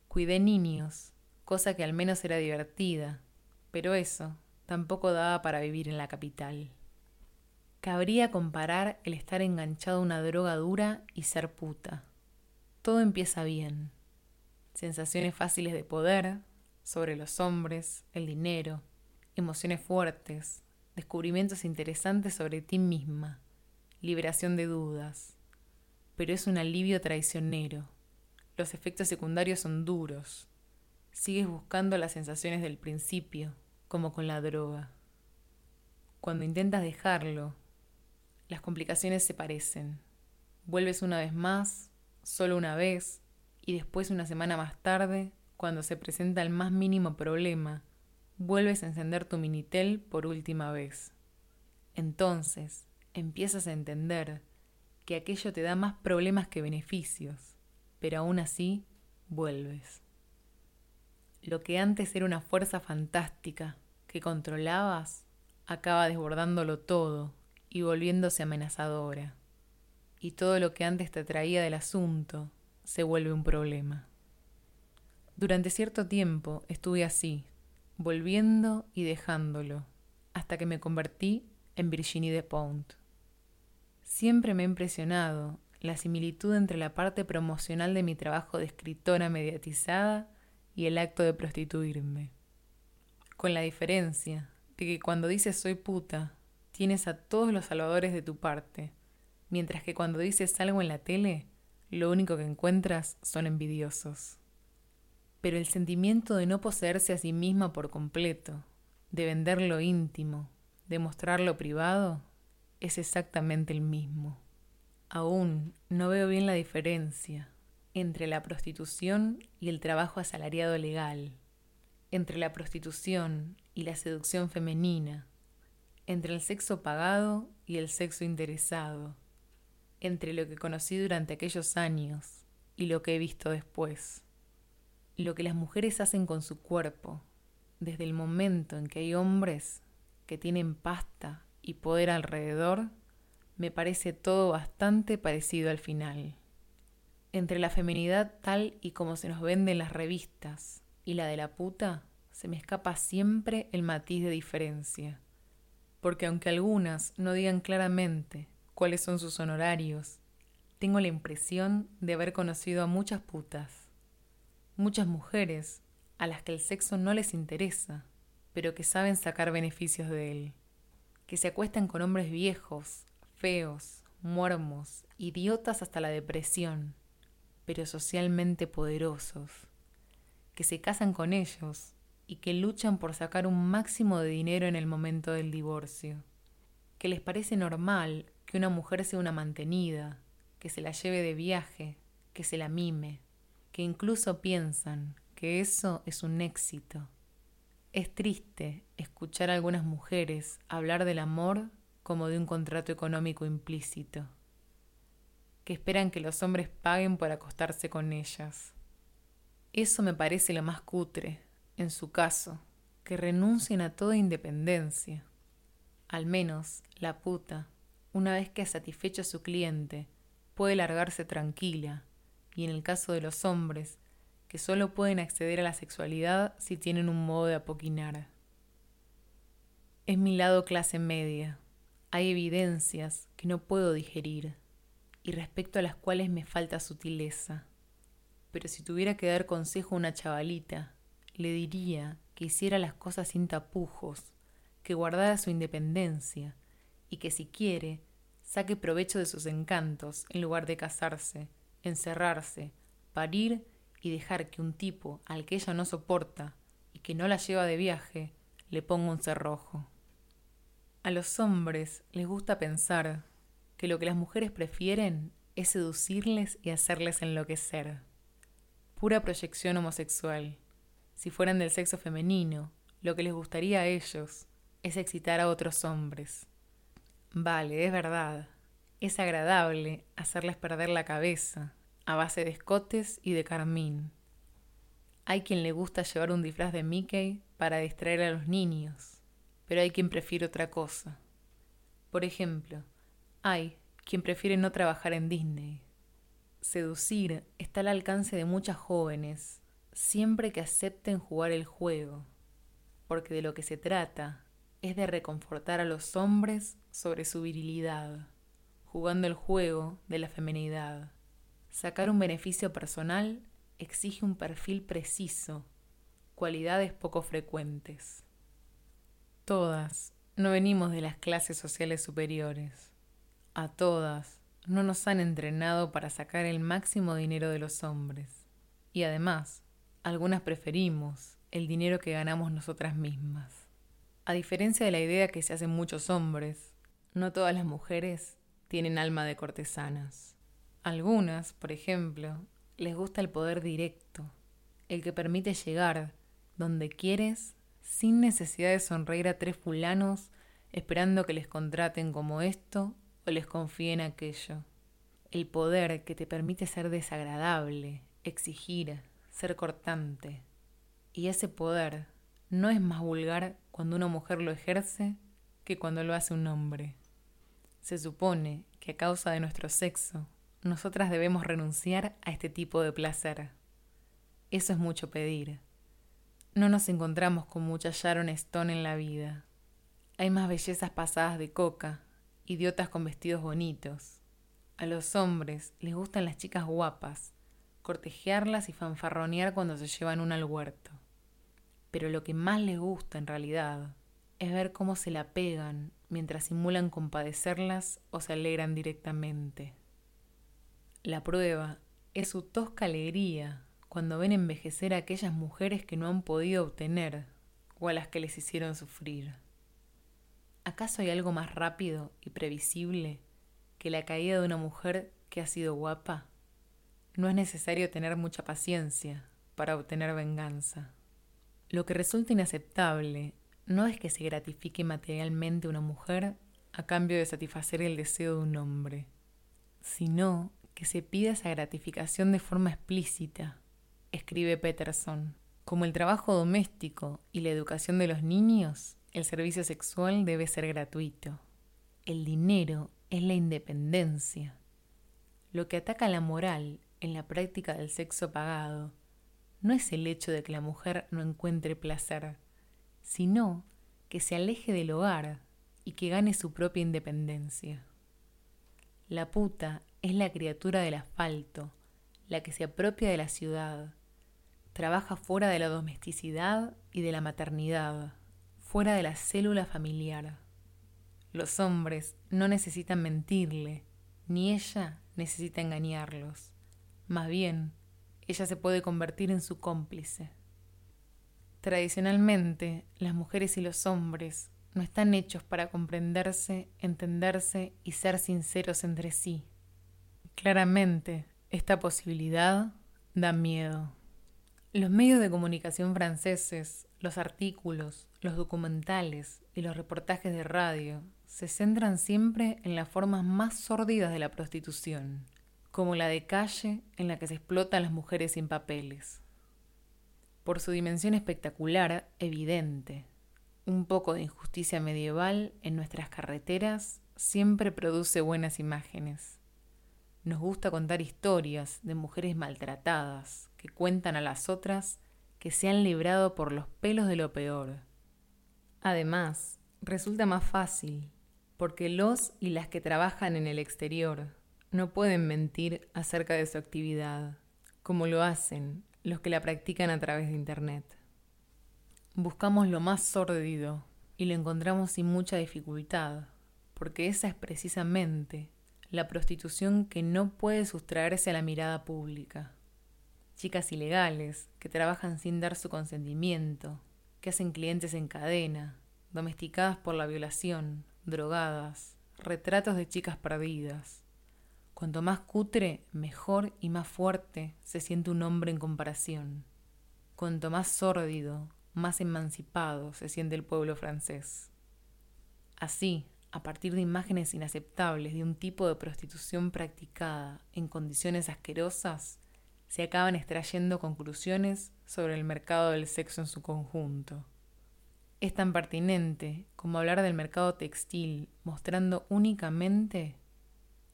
Cuidé niños, cosa que al menos era divertida, pero eso tampoco daba para vivir en la capital. Cabría comparar el estar enganchado a una droga dura y ser puta. Todo empieza bien. Sensaciones fáciles de poder, sobre los hombres, el dinero, emociones fuertes, descubrimientos interesantes sobre ti misma, liberación de dudas. Pero es un alivio traicionero. Los efectos secundarios son duros. sigues buscando las sensaciones del principio, como con la droga. Cuando intentas dejarlo, las complicaciones se parecen. Vuelves una vez más, solo una vez, y después una semana más tarde, cuando se presenta el más mínimo problema, vuelves a encender tu Minitel por última vez. Entonces, empiezas a entender que aquello te da más problemas que beneficios, pero aún así vuelves. Lo que antes era una fuerza fantástica que controlabas, acaba desbordándolo todo y volviéndose amenazadora. Y todo lo que antes te traía del asunto se vuelve un problema. Durante cierto tiempo estuve así, volviendo y dejándolo, hasta que me convertí en Virginie de Pont. Siempre me ha impresionado la similitud entre la parte promocional de mi trabajo de escritora mediatizada y el acto de prostituirme. Con la diferencia de que cuando dices soy puta, tienes a todos los salvadores de tu parte, mientras que cuando dices algo en la tele, lo único que encuentras son envidiosos. Pero el sentimiento de no poseerse a sí misma por completo, de vender lo íntimo, de mostrar lo privado, es exactamente el mismo. Aún no veo bien la diferencia entre la prostitución y el trabajo asalariado legal, entre la prostitución y la seducción femenina, entre el sexo pagado y el sexo interesado, entre lo que conocí durante aquellos años y lo que he visto después. Lo que las mujeres hacen con su cuerpo, desde el momento en que hay hombres que tienen pasta y poder alrededor, me parece todo bastante parecido al final. Entre la feminidad tal y como se nos vende en las revistas y la de la puta, se me escapa siempre el matiz de diferencia. Porque aunque algunas no digan claramente cuáles son sus honorarios, tengo la impresión de haber conocido a muchas putas, muchas mujeres a las que el sexo no les interesa, pero que saben sacar beneficios de él, que se acuestan con hombres viejos, feos, muermos, idiotas hasta la depresión, pero socialmente poderosos, que se casan con ellos y que luchan por sacar un máximo de dinero en el momento del divorcio, que les parece normal que una mujer sea una mantenida, que se la lleve de viaje, que se la mime, que incluso piensan que eso es un éxito. Es triste escuchar a algunas mujeres hablar del amor como de un contrato económico implícito, que esperan que los hombres paguen por acostarse con ellas. Eso me parece lo más cutre, en su caso, que renuncien a toda independencia. Al menos la puta una vez que ha satisfecho a su cliente, puede largarse tranquila, y en el caso de los hombres, que solo pueden acceder a la sexualidad si tienen un modo de apoquinar. Es mi lado clase media. Hay evidencias que no puedo digerir y respecto a las cuales me falta sutileza. Pero si tuviera que dar consejo a una chavalita, le diría que hiciera las cosas sin tapujos, que guardara su independencia y que si quiere saque provecho de sus encantos en lugar de casarse, encerrarse, parir y dejar que un tipo al que ella no soporta y que no la lleva de viaje le ponga un cerrojo. A los hombres les gusta pensar que lo que las mujeres prefieren es seducirles y hacerles enloquecer. Pura proyección homosexual. Si fueran del sexo femenino, lo que les gustaría a ellos es excitar a otros hombres. Vale, es verdad. Es agradable hacerles perder la cabeza a base de escotes y de carmín. Hay quien le gusta llevar un disfraz de Mickey para distraer a los niños, pero hay quien prefiere otra cosa. Por ejemplo, hay quien prefiere no trabajar en Disney. Seducir está al alcance de muchas jóvenes, siempre que acepten jugar el juego, porque de lo que se trata es de reconfortar a los hombres sobre su virilidad, jugando el juego de la feminidad. Sacar un beneficio personal exige un perfil preciso, cualidades poco frecuentes. Todas no venimos de las clases sociales superiores. A todas no nos han entrenado para sacar el máximo dinero de los hombres. Y además, algunas preferimos el dinero que ganamos nosotras mismas. A diferencia de la idea que se hacen muchos hombres, no todas las mujeres tienen alma de cortesanas. Algunas, por ejemplo, les gusta el poder directo, el que permite llegar donde quieres sin necesidad de sonreír a tres fulanos esperando que les contraten como esto o les confíen aquello. El poder que te permite ser desagradable, exigir, ser cortante. Y ese poder no es más vulgar cuando una mujer lo ejerce que cuando lo hace un hombre. Se supone que a causa de nuestro sexo, nosotras debemos renunciar a este tipo de placer. Eso es mucho pedir. No nos encontramos con mucha Sharon Stone en la vida. Hay más bellezas pasadas de coca, idiotas con vestidos bonitos. A los hombres les gustan las chicas guapas, cortejearlas y fanfarronear cuando se llevan una al huerto. Pero lo que más les gusta en realidad es ver cómo se la pegan mientras simulan compadecerlas o se alegran directamente. La prueba es su tosca alegría cuando ven envejecer a aquellas mujeres que no han podido obtener o a las que les hicieron sufrir. ¿Acaso hay algo más rápido y previsible que la caída de una mujer que ha sido guapa? No es necesario tener mucha paciencia para obtener venganza. Lo que resulta inaceptable no es que se gratifique materialmente una mujer a cambio de satisfacer el deseo de un hombre, sino que se pida esa gratificación de forma explícita, escribe Peterson. Como el trabajo doméstico y la educación de los niños, el servicio sexual debe ser gratuito. El dinero es la independencia. Lo que ataca la moral en la práctica del sexo pagado no es el hecho de que la mujer no encuentre placer, sino que se aleje del hogar y que gane su propia independencia. La puta es la criatura del asfalto, la que se apropia de la ciudad, trabaja fuera de la domesticidad y de la maternidad, fuera de la célula familiar. Los hombres no necesitan mentirle, ni ella necesita engañarlos. Más bien, ella se puede convertir en su cómplice. Tradicionalmente, las mujeres y los hombres no están hechos para comprenderse, entenderse y ser sinceros entre sí. Claramente, esta posibilidad da miedo. Los medios de comunicación franceses, los artículos, los documentales y los reportajes de radio se centran siempre en las formas más sórdidas de la prostitución como la de calle en la que se explotan las mujeres sin papeles. Por su dimensión espectacular, evidente, un poco de injusticia medieval en nuestras carreteras siempre produce buenas imágenes. Nos gusta contar historias de mujeres maltratadas que cuentan a las otras que se han librado por los pelos de lo peor. Además, resulta más fácil, porque los y las que trabajan en el exterior no pueden mentir acerca de su actividad, como lo hacen los que la practican a través de Internet. Buscamos lo más sórdido y lo encontramos sin mucha dificultad, porque esa es precisamente la prostitución que no puede sustraerse a la mirada pública. Chicas ilegales que trabajan sin dar su consentimiento, que hacen clientes en cadena, domesticadas por la violación, drogadas, retratos de chicas perdidas, Cuanto más cutre, mejor y más fuerte se siente un hombre en comparación. Cuanto más sórdido, más emancipado se siente el pueblo francés. Así, a partir de imágenes inaceptables de un tipo de prostitución practicada en condiciones asquerosas, se acaban extrayendo conclusiones sobre el mercado del sexo en su conjunto. Es tan pertinente como hablar del mercado textil mostrando únicamente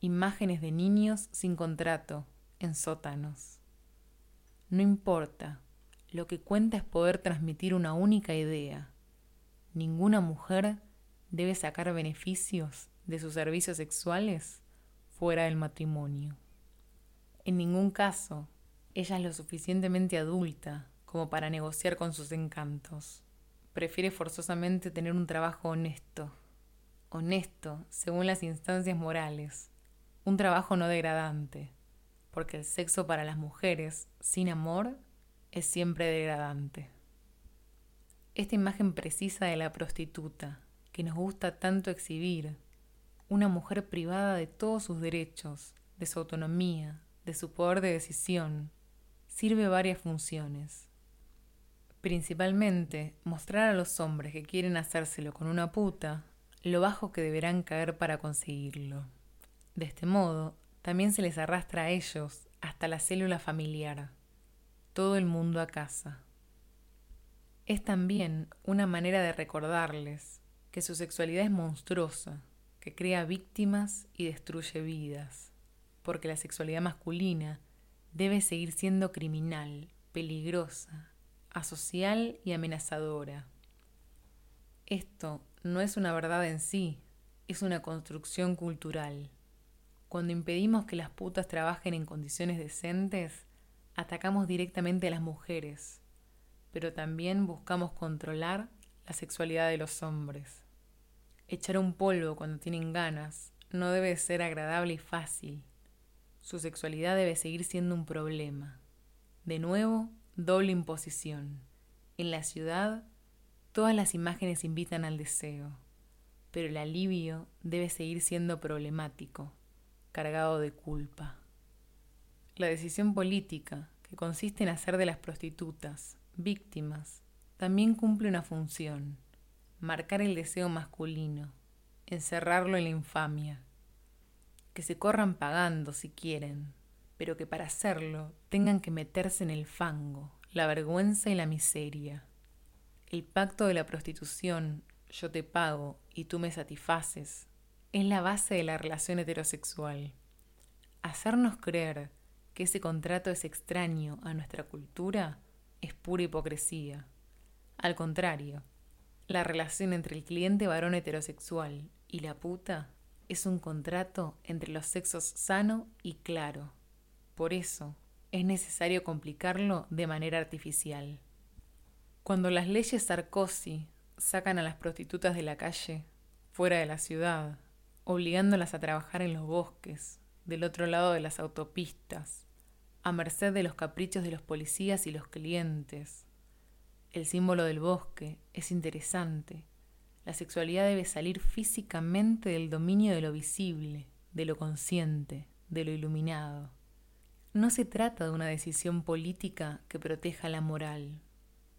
imágenes de niños sin contrato en sótanos. No importa, lo que cuenta es poder transmitir una única idea. Ninguna mujer debe sacar beneficios de sus servicios sexuales fuera del matrimonio. En ningún caso, ella es lo suficientemente adulta como para negociar con sus encantos. Prefiere forzosamente tener un trabajo honesto, honesto según las instancias morales, un trabajo no degradante, porque el sexo para las mujeres sin amor es siempre degradante. Esta imagen precisa de la prostituta, que nos gusta tanto exhibir, una mujer privada de todos sus derechos, de su autonomía, de su poder de decisión, sirve varias funciones. Principalmente, mostrar a los hombres que quieren hacérselo con una puta lo bajo que deberán caer para conseguirlo. De este modo, también se les arrastra a ellos hasta la célula familiar, todo el mundo a casa. Es también una manera de recordarles que su sexualidad es monstruosa, que crea víctimas y destruye vidas, porque la sexualidad masculina debe seguir siendo criminal, peligrosa, asocial y amenazadora. Esto no es una verdad en sí, es una construcción cultural. Cuando impedimos que las putas trabajen en condiciones decentes, atacamos directamente a las mujeres, pero también buscamos controlar la sexualidad de los hombres. Echar un polvo cuando tienen ganas no debe ser agradable y fácil. Su sexualidad debe seguir siendo un problema. De nuevo, doble imposición. En la ciudad, todas las imágenes invitan al deseo, pero el alivio debe seguir siendo problemático, cargado de culpa. La decisión política, que consiste en hacer de las prostitutas víctimas, también cumple una función, marcar el deseo masculino, encerrarlo en la infamia. Que se corran pagando si quieren, pero que para hacerlo tengan que meterse en el fango, la vergüenza y la miseria. El pacto de la prostitución, yo te pago y tú me satisfaces, es la base de la relación heterosexual. Hacernos creer que ese contrato es extraño a nuestra cultura es pura hipocresía. Al contrario, la relación entre el cliente varón heterosexual y la puta es un contrato entre los sexos sano y claro. Por eso, es necesario complicarlo de manera artificial. Cuando las leyes Sarkozy sacan a las prostitutas de la calle, fuera de la ciudad, obligándolas a trabajar en los bosques, del otro lado de las autopistas, a merced de los caprichos de los policías y los clientes. El símbolo del bosque es interesante. La sexualidad debe salir físicamente del dominio de lo visible, de lo consciente, de lo iluminado. No se trata de una decisión política que proteja la moral.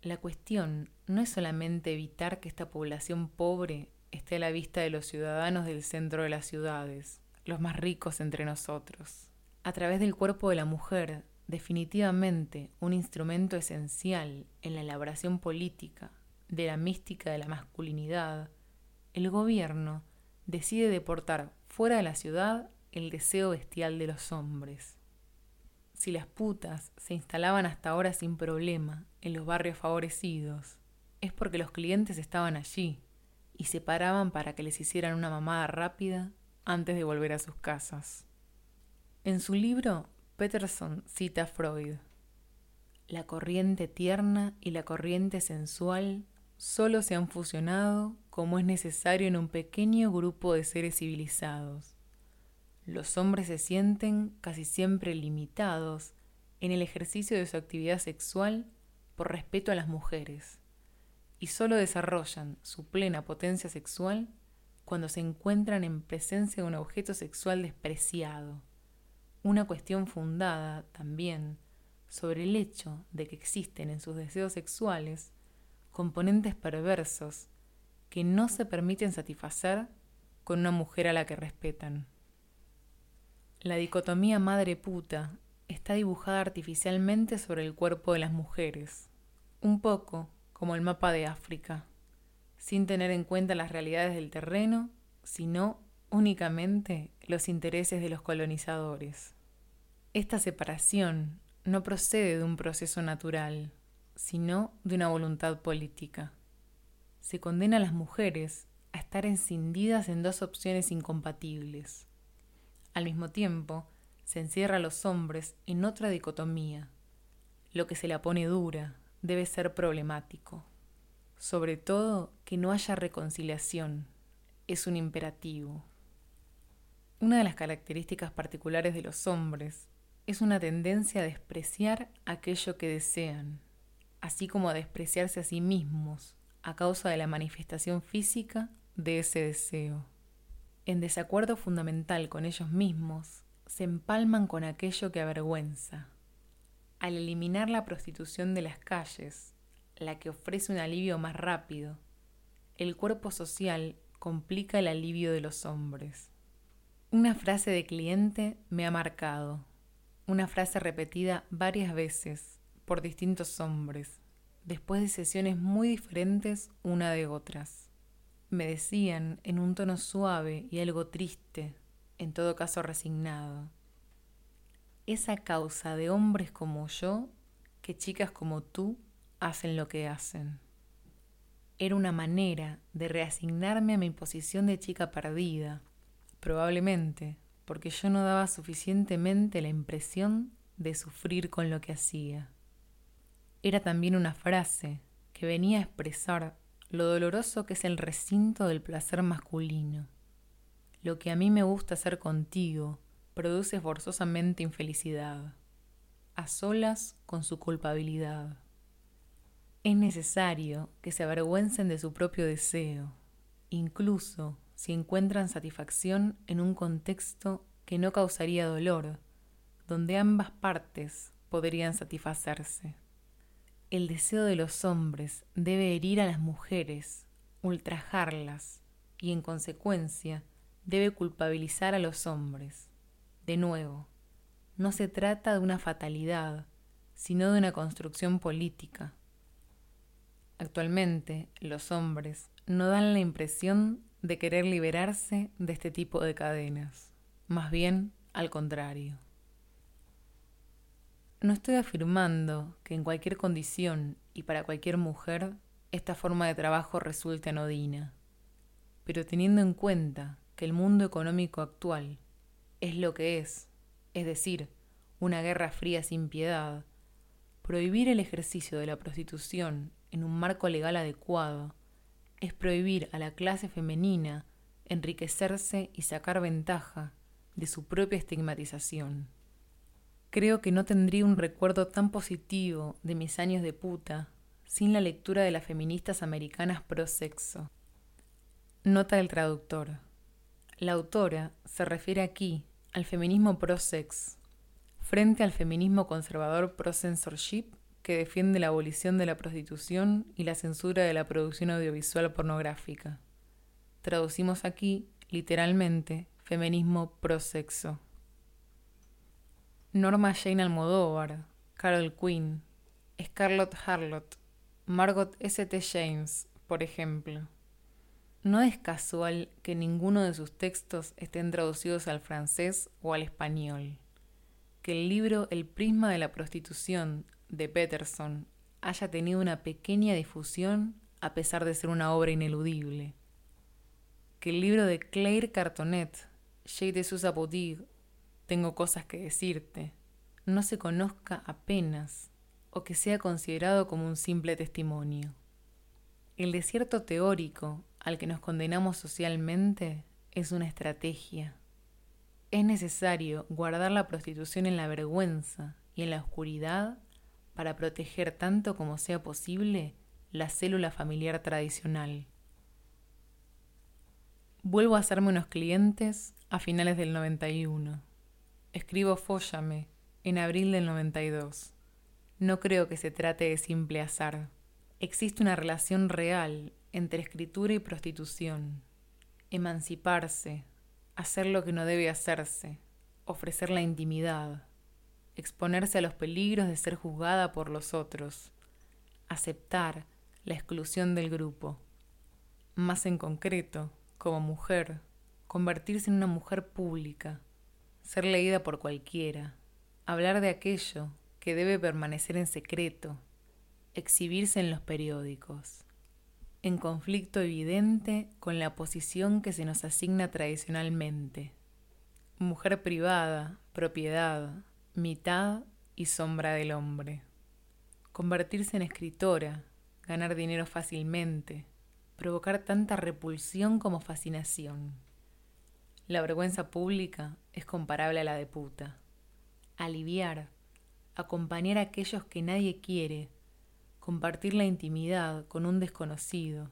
La cuestión no es solamente evitar que esta población pobre esté a la vista de los ciudadanos del centro de las ciudades, los más ricos entre nosotros a través del cuerpo de la mujer, definitivamente un instrumento esencial en la elaboración política de la mística de la masculinidad, el gobierno decide deportar fuera de la ciudad el deseo bestial de los hombres. Si las putas se instalaban hasta ahora sin problema en los barrios favorecidos, es porque los clientes estaban allí y se paraban para que les hicieran una mamada rápida antes de volver a sus casas. En su libro, Peterson cita Freud. La corriente tierna y la corriente sensual solo se han fusionado como es necesario en un pequeño grupo de seres civilizados. Los hombres se sienten casi siempre limitados en el ejercicio de su actividad sexual por respeto a las mujeres y solo desarrollan su plena potencia sexual cuando se encuentran en presencia de un objeto sexual despreciado una cuestión fundada también sobre el hecho de que existen en sus deseos sexuales componentes perversos que no se permiten satisfacer con una mujer a la que respetan. La dicotomía madre puta está dibujada artificialmente sobre el cuerpo de las mujeres, un poco como el mapa de África, sin tener en cuenta las realidades del terreno, sino únicamente los intereses de los colonizadores. Esta separación no procede de un proceso natural, sino de una voluntad política. Se condena a las mujeres a estar encindidas en dos opciones incompatibles. Al mismo tiempo, se encierra a los hombres en otra dicotomía. Lo que se la pone dura debe ser problemático. Sobre todo que no haya reconciliación. Es un imperativo. Una de las características particulares de los hombres es una tendencia a despreciar aquello que desean, así como a despreciarse a sí mismos a causa de la manifestación física de ese deseo. En desacuerdo fundamental con ellos mismos, se empalman con aquello que avergüenza. Al eliminar la prostitución de las calles, la que ofrece un alivio más rápido, el cuerpo social complica el alivio de los hombres. Una frase de cliente me ha marcado, una frase repetida varias veces por distintos hombres, después de sesiones muy diferentes una de otras. Me decían en un tono suave y algo triste, en todo caso resignado, esa causa de hombres como yo que chicas como tú hacen lo que hacen. Era una manera de reasignarme a mi posición de chica perdida, probablemente porque yo no daba suficientemente la impresión de sufrir con lo que hacía. Era también una frase que venía a expresar lo doloroso que es el recinto del placer masculino. Lo que a mí me gusta hacer contigo produce forzosamente infelicidad, a solas con su culpabilidad. Es necesario que se avergüencen de su propio deseo, incluso si encuentran satisfacción en un contexto que no causaría dolor, donde ambas partes podrían satisfacerse. El deseo de los hombres debe herir a las mujeres, ultrajarlas y en consecuencia debe culpabilizar a los hombres. De nuevo, no se trata de una fatalidad, sino de una construcción política. Actualmente, los hombres no dan la impresión de querer liberarse de este tipo de cadenas, más bien al contrario. No estoy afirmando que en cualquier condición y para cualquier mujer esta forma de trabajo resulte anodina, pero teniendo en cuenta que el mundo económico actual es lo que es, es decir, una guerra fría sin piedad, prohibir el ejercicio de la prostitución en un marco legal adecuado es prohibir a la clase femenina enriquecerse y sacar ventaja de su propia estigmatización. Creo que no tendría un recuerdo tan positivo de mis años de puta sin la lectura de las feministas americanas pro sexo. Nota del traductor. La autora se refiere aquí al feminismo pro sex, frente al feminismo conservador pro censorship que defiende la abolición de la prostitución y la censura de la producción audiovisual pornográfica. Traducimos aquí, literalmente, feminismo pro-sexo. Norma Jane Almodóvar, Carol Quinn, Scarlett Harlot, Margot St. James, por ejemplo. No es casual que ninguno de sus textos estén traducidos al francés o al español, que el libro El prisma de la prostitución de Peterson haya tenido una pequeña difusión a pesar de ser una obra ineludible. Que el libro de Claire Cartonet, J. de Tengo cosas que decirte, no se conozca apenas o que sea considerado como un simple testimonio. El desierto teórico al que nos condenamos socialmente es una estrategia. Es necesario guardar la prostitución en la vergüenza y en la oscuridad para proteger tanto como sea posible la célula familiar tradicional. Vuelvo a hacerme unos clientes a finales del 91. Escribo Fóllame en abril del 92. No creo que se trate de simple azar. Existe una relación real entre escritura y prostitución. Emanciparse, hacer lo que no debe hacerse, ofrecer la intimidad exponerse a los peligros de ser juzgada por los otros, aceptar la exclusión del grupo. Más en concreto, como mujer, convertirse en una mujer pública, ser leída por cualquiera, hablar de aquello que debe permanecer en secreto, exhibirse en los periódicos, en conflicto evidente con la posición que se nos asigna tradicionalmente. Mujer privada, propiedad, mitad y sombra del hombre. Convertirse en escritora, ganar dinero fácilmente, provocar tanta repulsión como fascinación. La vergüenza pública es comparable a la de puta. aliviar, acompañar a aquellos que nadie quiere, compartir la intimidad con un desconocido,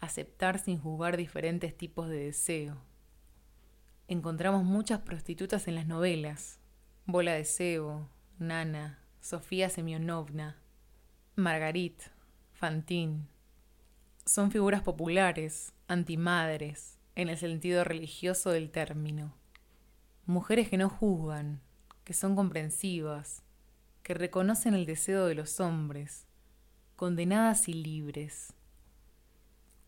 aceptar sin juzgar diferentes tipos de deseo. Encontramos muchas prostitutas en las novelas, Bola de Cebo, Nana, Sofía Semyonovna, Margarit, Fantín. Son figuras populares, antimadres, en el sentido religioso del término. Mujeres que no juzgan, que son comprensivas, que reconocen el deseo de los hombres, condenadas y libres.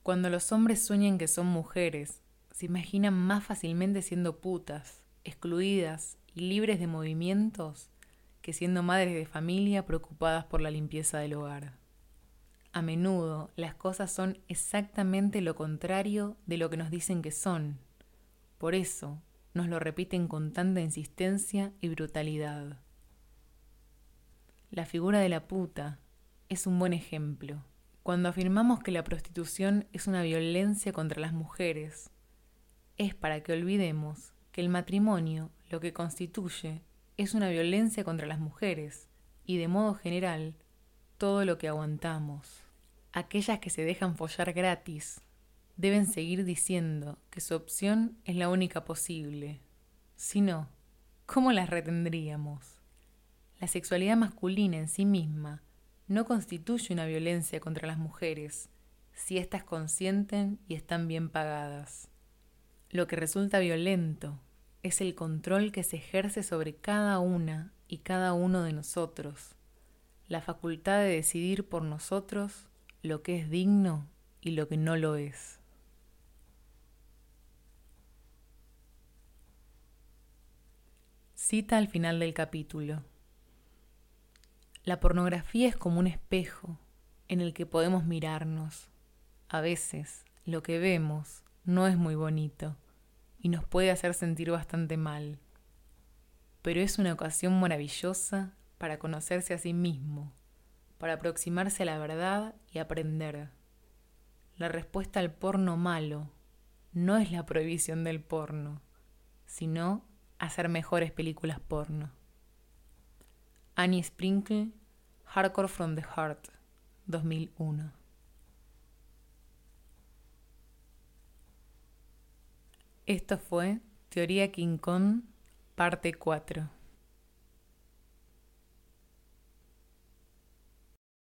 Cuando los hombres sueñan que son mujeres, se imaginan más fácilmente siendo putas, excluidas libres de movimientos que siendo madres de familia preocupadas por la limpieza del hogar. A menudo las cosas son exactamente lo contrario de lo que nos dicen que son. Por eso nos lo repiten con tanta insistencia y brutalidad. La figura de la puta es un buen ejemplo. Cuando afirmamos que la prostitución es una violencia contra las mujeres, es para que olvidemos que el matrimonio lo que constituye es una violencia contra las mujeres y de modo general todo lo que aguantamos. Aquellas que se dejan follar gratis deben seguir diciendo que su opción es la única posible. Si no, ¿cómo las retendríamos? La sexualidad masculina en sí misma no constituye una violencia contra las mujeres si éstas consienten y están bien pagadas. Lo que resulta violento es el control que se ejerce sobre cada una y cada uno de nosotros, la facultad de decidir por nosotros lo que es digno y lo que no lo es. Cita al final del capítulo. La pornografía es como un espejo en el que podemos mirarnos. A veces lo que vemos no es muy bonito y nos puede hacer sentir bastante mal, pero es una ocasión maravillosa para conocerse a sí mismo, para aproximarse a la verdad y aprender. La respuesta al porno malo no es la prohibición del porno, sino hacer mejores películas porno. Annie Sprinkle, Hardcore from the Heart, 2001. Esto fue Teoría King Kong, parte 4.